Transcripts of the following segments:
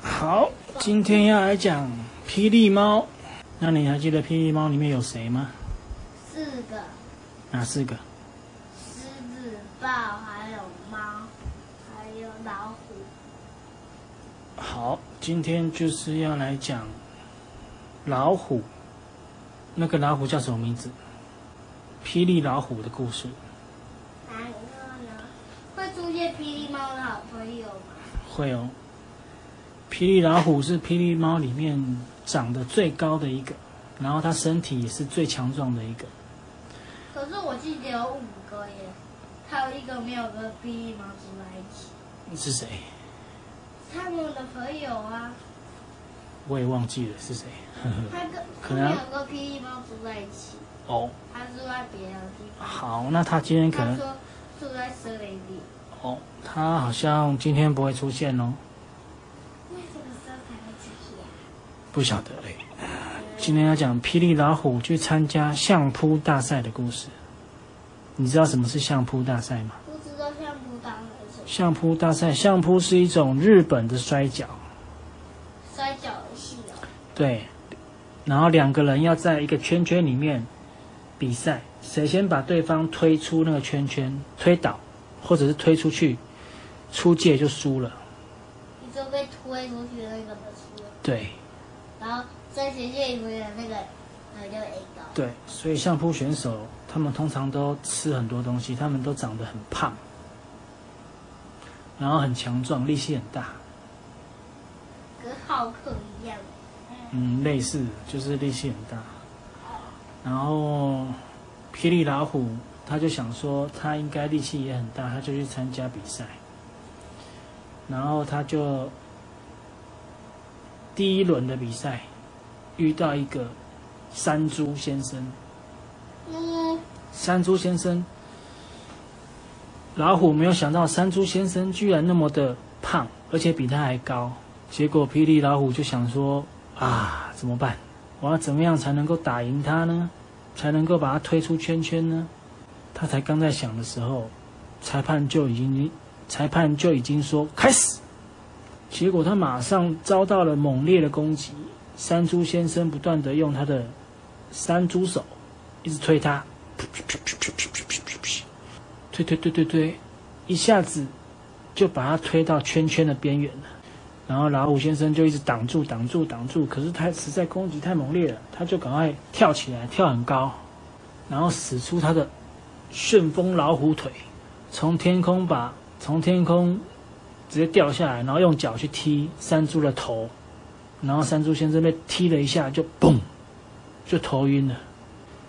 好，今天要来讲霹雳猫。那你还记得霹雳猫里面有谁吗？四个哪四个？狮子、豹，还有猫，还有老虎。好，今天就是要来讲老虎。那个老虎叫什么名字？霹雳老虎的故事。哪个呢？会出现霹雳猫的好朋友吗？会哦。霹雳老虎是霹雳猫里面长得最高的一个，然后它身体也是最强壮的一个。可是我记得有五个耶，还有一个没有跟霹雳猫住在一起。是谁？他们的朋友啊，我也忘记了是谁。他跟 可能有跟霹雳猫住在一起，哦，他住在别的地方。好，那他今天可能他说住在森林里。哦，他好像今天不会出现哦，为什么时候才会出现？不晓得嘞。今天要讲霹雳老虎去参加相扑大赛的故事。你知道什么是相扑大赛吗？不知道相扑当然什么相扑大赛，相扑是一种日本的摔跤，摔跤游戏哦。对。然后两个人要在一个圈圈里面比赛，谁先把对方推出那个圈圈，推倒，或者是推出去，出界就输了。你就被推出去的那个的输了，对然后在前线里面的那个呃就 A 高。对，所以相扑选手他们通常都吃很多东西，他们都长得很胖，然后很强壮，力气很大。跟浩克一样。嗯，类似就是力气很大。然后霹雳老虎他就想说他应该力气也很大，他就去参加比赛。然后他就第一轮的比赛遇到一个山猪先生，嗯，山猪先生，老虎没有想到山猪先生居然那么的胖，而且比他还高。结果霹雳老虎就想说啊，怎么办？我要怎么样才能够打赢他呢？才能够把他推出圈圈呢？他才刚在想的时候，裁判就已经裁判就已经说开始。结果他马上遭到了猛烈的攻击，山猪先生不断的用他的山猪手一直推他，推推推推推，一下子就把他推到圈圈的边缘了。然后老虎先生就一直挡住、挡住、挡住，可是他实在攻击太猛烈了，他就赶快跳起来，跳很高，然后使出他的旋风老虎腿，从天空把从天空直接掉下来，然后用脚去踢山猪的头，然后山猪先生被踢了一下，就嘣，就头晕了。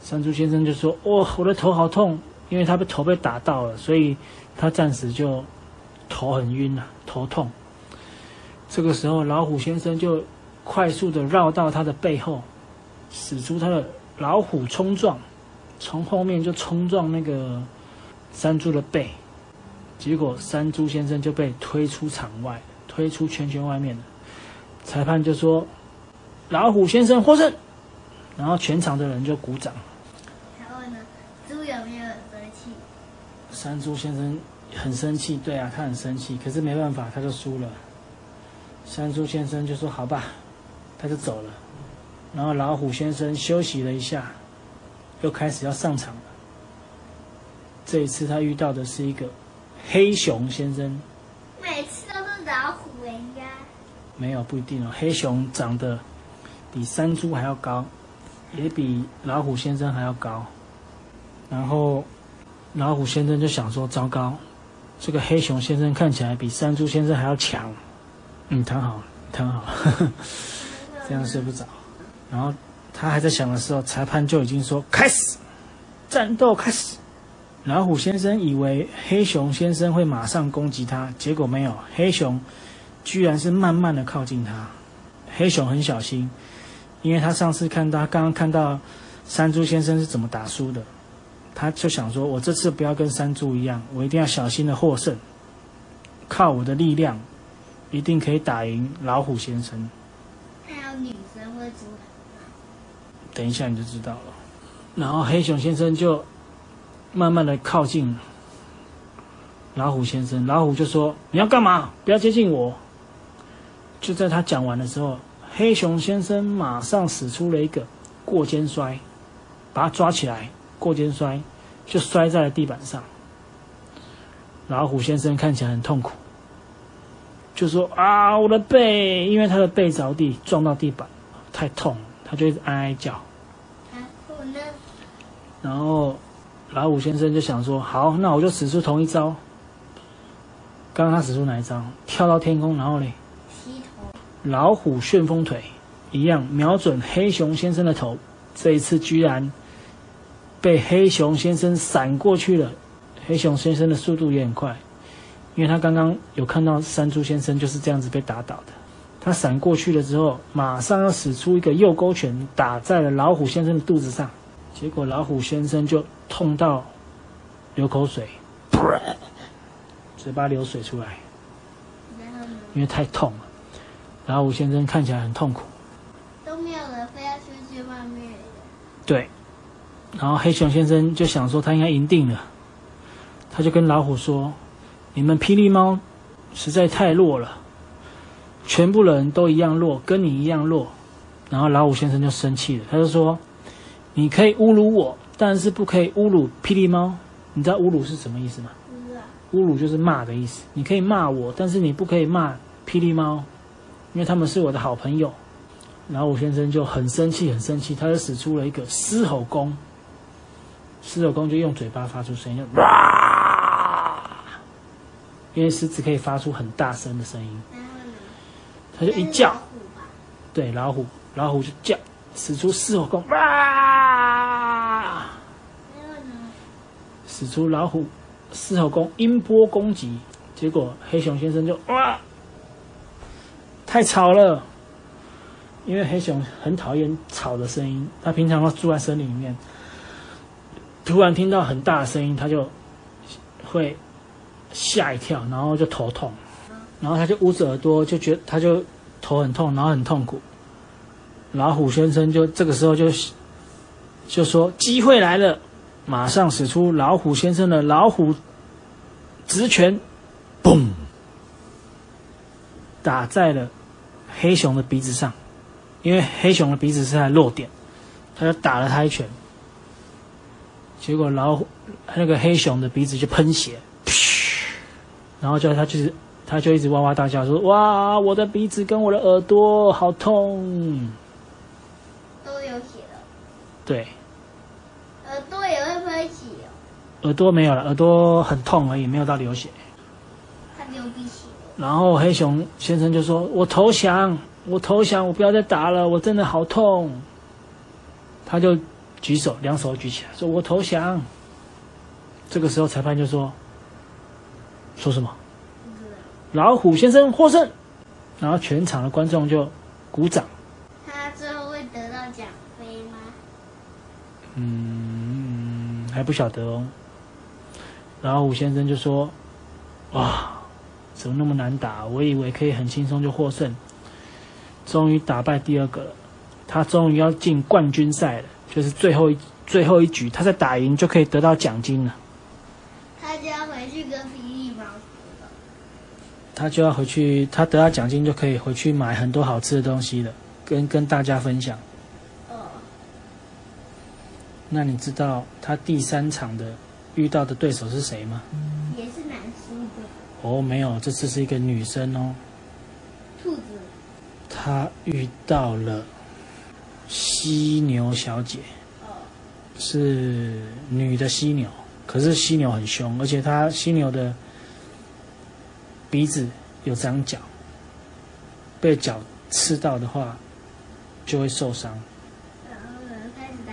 山猪先生就说：“哇、我的头好痛，因为他被头被打到了，所以他暂时就头很晕了、头痛。”这个时候，老虎先生就快速的绕到他的背后，使出他的老虎冲撞，从后面就冲撞那个山猪的背，结果山猪先生就被推出场外，推出圈圈外面了。裁判就说：“老虎先生获胜。”然后全场的人就鼓掌。然后呢，猪有没有很生气？山猪先生很生气，对啊，他很生气，可是没办法，他就输了。山猪先生就说：“好吧。”他就走了。然后老虎先生休息了一下，又开始要上场了。这一次他遇到的是一个黑熊先生，每次都是老虎哎应该。没有不一定哦。黑熊长得比山猪还要高，也比老虎先生还要高。然后老虎先生就想说：“糟糕，这个黑熊先生看起来比山猪先生还要强。”嗯，躺好，躺好，这样睡不着。然后他还在想的时候，裁判就已经说：“开始，战斗开始。”老虎先生以为黑熊先生会马上攻击他，结果没有，黑熊居然是慢慢的靠近他。黑熊很小心，因为他上次看到刚刚看到山猪先生是怎么打输的，他就想说：“我这次不要跟山猪一样，我一定要小心的获胜，靠我的力量。”一定可以打赢老虎先生。煮等一下你就知道了。然后黑熊先生就慢慢的靠近老虎先生，老虎就说：“你要干嘛？不要接近我。”就在他讲完的时候，黑熊先生马上使出了一个过肩摔，把他抓起来，过肩摔就摔在了地板上。老虎先生看起来很痛苦，就说：“啊，我的背！”因为他的背着地撞到地板，太痛，他就一直哀哀叫。然后呢？然后老虎先生就想说：“好，那我就使出同一招。刚刚他使出哪一招？跳到天空，然后嘞，老虎旋风腿一样瞄准黑熊先生的头。这一次居然被黑熊先生闪过去了。黑熊先生的速度也很快，因为他刚刚有看到山猪先生就是这样子被打倒的。他闪过去了之后，马上要使出一个右勾拳，打在了老虎先生的肚子上。结果老虎先生就痛到流口水，嘴巴流水出来？因为太痛了。老虎先生看起来很痛苦。都没有人非要出去外面。对，然后黑熊先生就想说他应该赢定了，他就跟老虎说：“你们霹雳猫实在太弱了，全部人都一样弱，跟你一样弱。”然后老虎先生就生气了，他就说：“你可以侮辱我，但是不可以侮辱霹雳猫。你知道侮辱是什么意思吗？侮辱就是骂的意思。你可以骂我，但是你不可以骂霹雳猫，因为他们是我的好朋友。老虎先生就很生气，很生气，他就使出了一个狮吼功。狮吼功就用嘴巴发出声音，就哇！因为狮子可以发出很大声的声音，然后呢？他就一叫对老虎，老虎就叫，使出狮吼功，哇！然后呢？使出老虎狮吼功音波攻击，结果黑熊先生就哇，太吵了，因为黑熊很讨厌吵的声音，他平常都住在森林里面，突然听到很大的声音，他就会吓一跳，然后就头痛，然后他就捂着耳朵，就觉得他就头很痛，然后很痛苦。老虎先生就这个时候就就说机会来了。马上使出老虎先生的老虎直拳，嘣，打在了黑熊的鼻子上，因为黑熊的鼻子是在弱点，他就打了他一拳，结果老虎那个黑熊的鼻子就喷血，然后就他就是他就一直哇哇大叫说：“哇，我的鼻子跟我的耳朵好痛都有血了，！”对，耳朵也会喷血哦，耳朵没有了，耳朵很痛而已，没有到流血。他流鼻血。然后黑熊先生就说：“我投降，我投降，我不要再打了，我真的好痛。”他就举手，两手举起来，说：“我投降。”这个时候裁判就说：“说什么？老虎先生获胜。”然后全场的观众就鼓掌。他最后会得到奖杯吗？嗯，还不晓得哦。老虎先生就说：“哇，怎么那么难打？我以为可以很轻松就获胜，终于打败第二个了。他终于要进冠军赛了，就是最后一最后一局，他再打赢就可以得到奖金了。他就要回去跟霹雳猫说了。他就要回去，他得到奖金就可以回去买很多好吃的东西了，跟跟大家分享。哦，那你知道他第三场的遇到的对手是谁吗？也是男生的哦，没有，这次是一个女生哦。兔子。他遇到了犀牛小姐，是女的犀牛，可是犀牛很凶，而且它犀牛的鼻子有长角，被角刺到的话就会受伤。然后呢，开始打。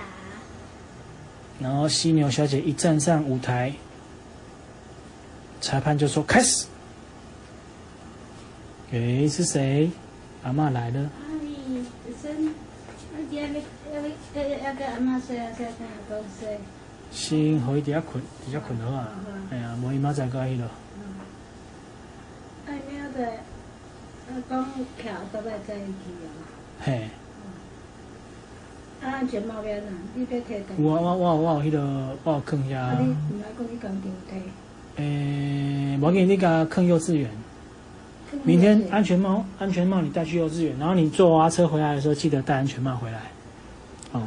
然后犀牛小姐一站上舞台，裁判就说开始。诶，是谁？阿嬷来了。先互伊伫遐困，伫遐困好啊。哎呀，无伊明仔载过去咯。啊，了的，啊讲徛倒来在一起啊，嘿，安全帽要哪？你要摕倒？我我我我有迄个我有坑啊，下你，毋爱讲你工厂摕。诶，我给你甲坑幼稚园。明天安全帽，安全帽你带去幼稚园，然后你坐娃娃车回来的时候，记得戴安全帽回来。哦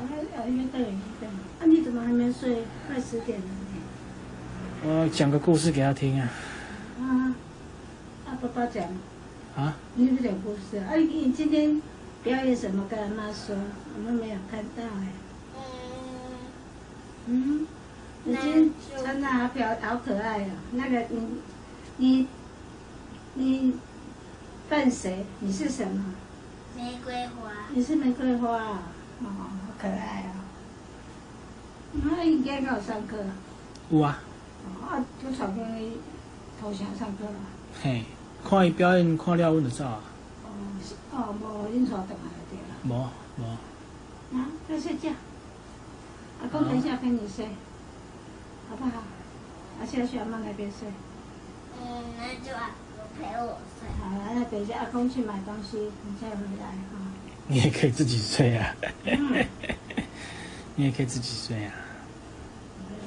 啊，你怎么还没睡？快十点了。我讲个故事给他听啊啊，啊，爸爸讲，啊！你不讲故事啊？啊，你你今天表演什么？跟阿妈说，我们没有看到哎。嗯，嗯，你今天穿的好漂，好可爱哦。那个你，你，你扮谁？你是什么？玫瑰花。你是玫瑰花啊？哦，好可爱哦。那应该跟我上课啊。有啊，哦，啊，就草跟你投降上课了。嘿，看伊表演看了，阮就走啊。哦，是哦，无恁带回来就对了。无无，啊，要睡觉。阿公等一下陪你睡，好不好？啊，现在去阿妈那边睡。嗯，那就阿公陪我睡。好了，那等一下阿公去买东西，你再回来哈。你也可以自己睡啊，嗯，你也可以自己睡啊。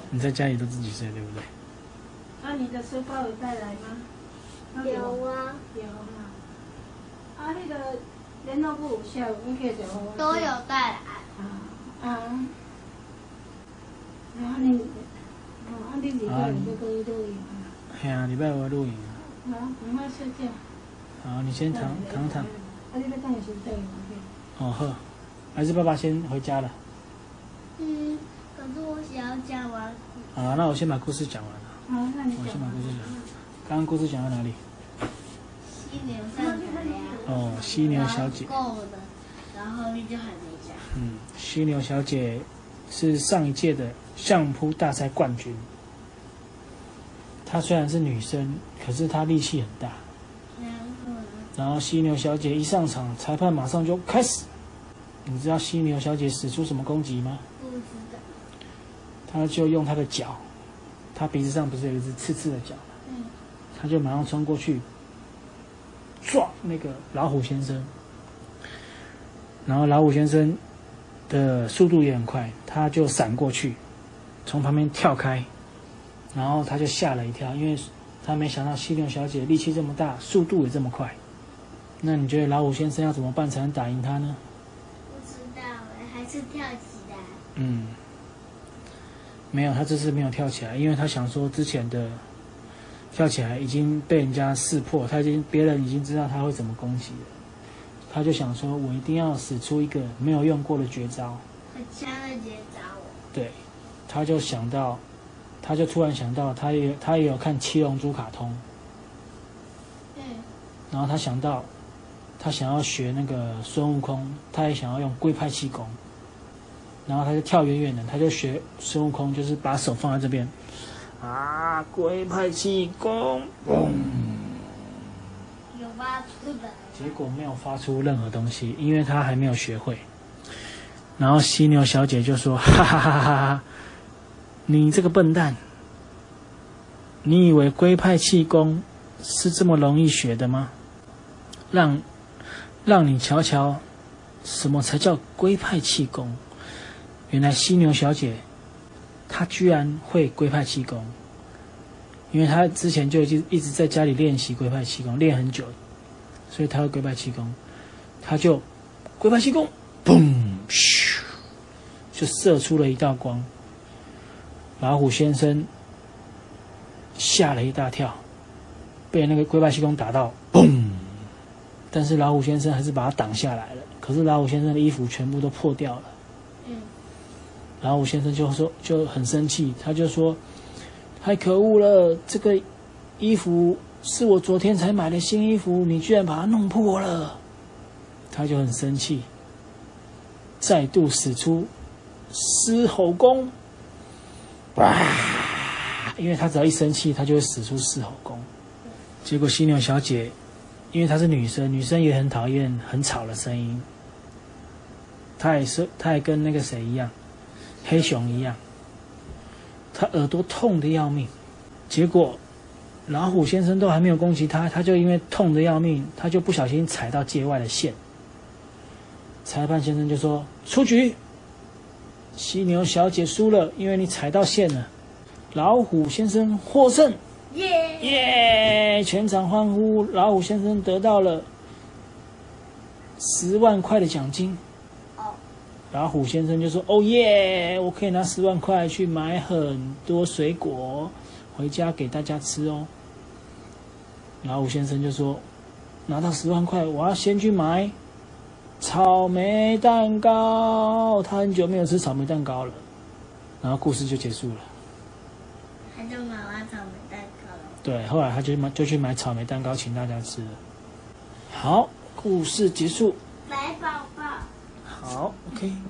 你在家里都自己睡，对不对？那你的书包有带来吗？有啊，有嘛。啊，那个联络部下午应该就都有带来。啊啊。然后你，哦，啊，你礼拜五就可以录影啊。嘿啊，礼拜五要录影啊。好，赶快睡觉。好，你先躺躺躺。啊，你要等下先等我哦呵，还是爸爸先回家了。嗯，可是我想要讲完。好了，那我先把故事讲完了。好，那你我讲先把故事讲。刚刚故事讲到哪里？犀牛上台。哦，犀牛小姐。够了，然后后面就还没讲。嗯，犀牛小姐是上一届的相扑大赛冠军。她虽然是女生，可是她力气很大。然后犀牛小姐一上场，裁判马上就开始。你知道犀牛小姐使出什么攻击吗？不知道。她就用她的脚，她鼻子上不是有一只刺刺的脚吗？嗯。她就马上冲过去撞那个老虎先生。然后老虎先生的速度也很快，他就闪过去，从旁边跳开，然后他就吓了一跳，因为他没想到犀牛小姐力气这么大，速度也这么快。那你觉得老虎先生要怎么办才能打赢他呢？不知道哎，还是跳起来。嗯，没有，他这次没有跳起来，因为他想说之前的跳起来已经被人家识破，他已经别人已经知道他会怎么攻击了，他就想说，我一定要使出一个没有用过的绝招。很强的绝招哦。对，他就想到，他就突然想到，他也他也有看《七龙珠》卡通，嗯。然后他想到，他想要学那个孙悟空，他也想要用龟派气功，然后他就跳远远的，他就学孙悟空，就是把手放在这边，啊，龟派气功，嘣，有发出的。结果没有发出任何东西，因为他还没有学会。然后犀牛小姐就说：“哈哈哈哈哈哈，你这个笨蛋，你以为龟派气功是这么容易学的吗？让让你瞧瞧，什么才叫龟派气功？原来犀牛小姐她居然会龟派气功，因为她之前就已经一直在家里练习龟派气功，练很久，所以她会龟派气功，她就龟派气功，嘣，咻，就射出了一道光。老虎先生吓了一大跳，被那个龟派气功打到，嘣！但是老虎先生还是把他挡下来了。可是老虎先生的衣服全部都破掉了。嗯。老虎先生就说就很生气，他就说：“太可恶了！这个衣服是我昨天才买的新衣服，你居然把它弄破了！”他就很生气，再度使出狮吼功，哇！因为他只要一生气，他就会使出狮吼功。结果犀牛小姐，因为她是女生，女生也很讨厌很吵的声音。她也是，她也跟那个谁一样，黑熊一样，她耳朵痛的要命。结果老虎先生都还没有攻击她，她就因为痛的要命，她就不小心踩到界外的线。裁判先生就说出局，犀牛小姐输了，因为你踩到线了。老虎先生获胜，耶！耶！全场欢呼，老虎先生得到了十万块的奖金。哦，老虎先生就说：“哦耶，我可以拿十万块去买很多水果，回家给大家吃哦。”老虎先生就说：“拿到十万块，我要先去买草莓蛋糕。他很久没有吃草莓蛋糕了。”然后故事就结束了。他就买完草。对，后来他就买就去买草莓蛋糕请大家吃了。好，故事结束。来宝宝。好，OK。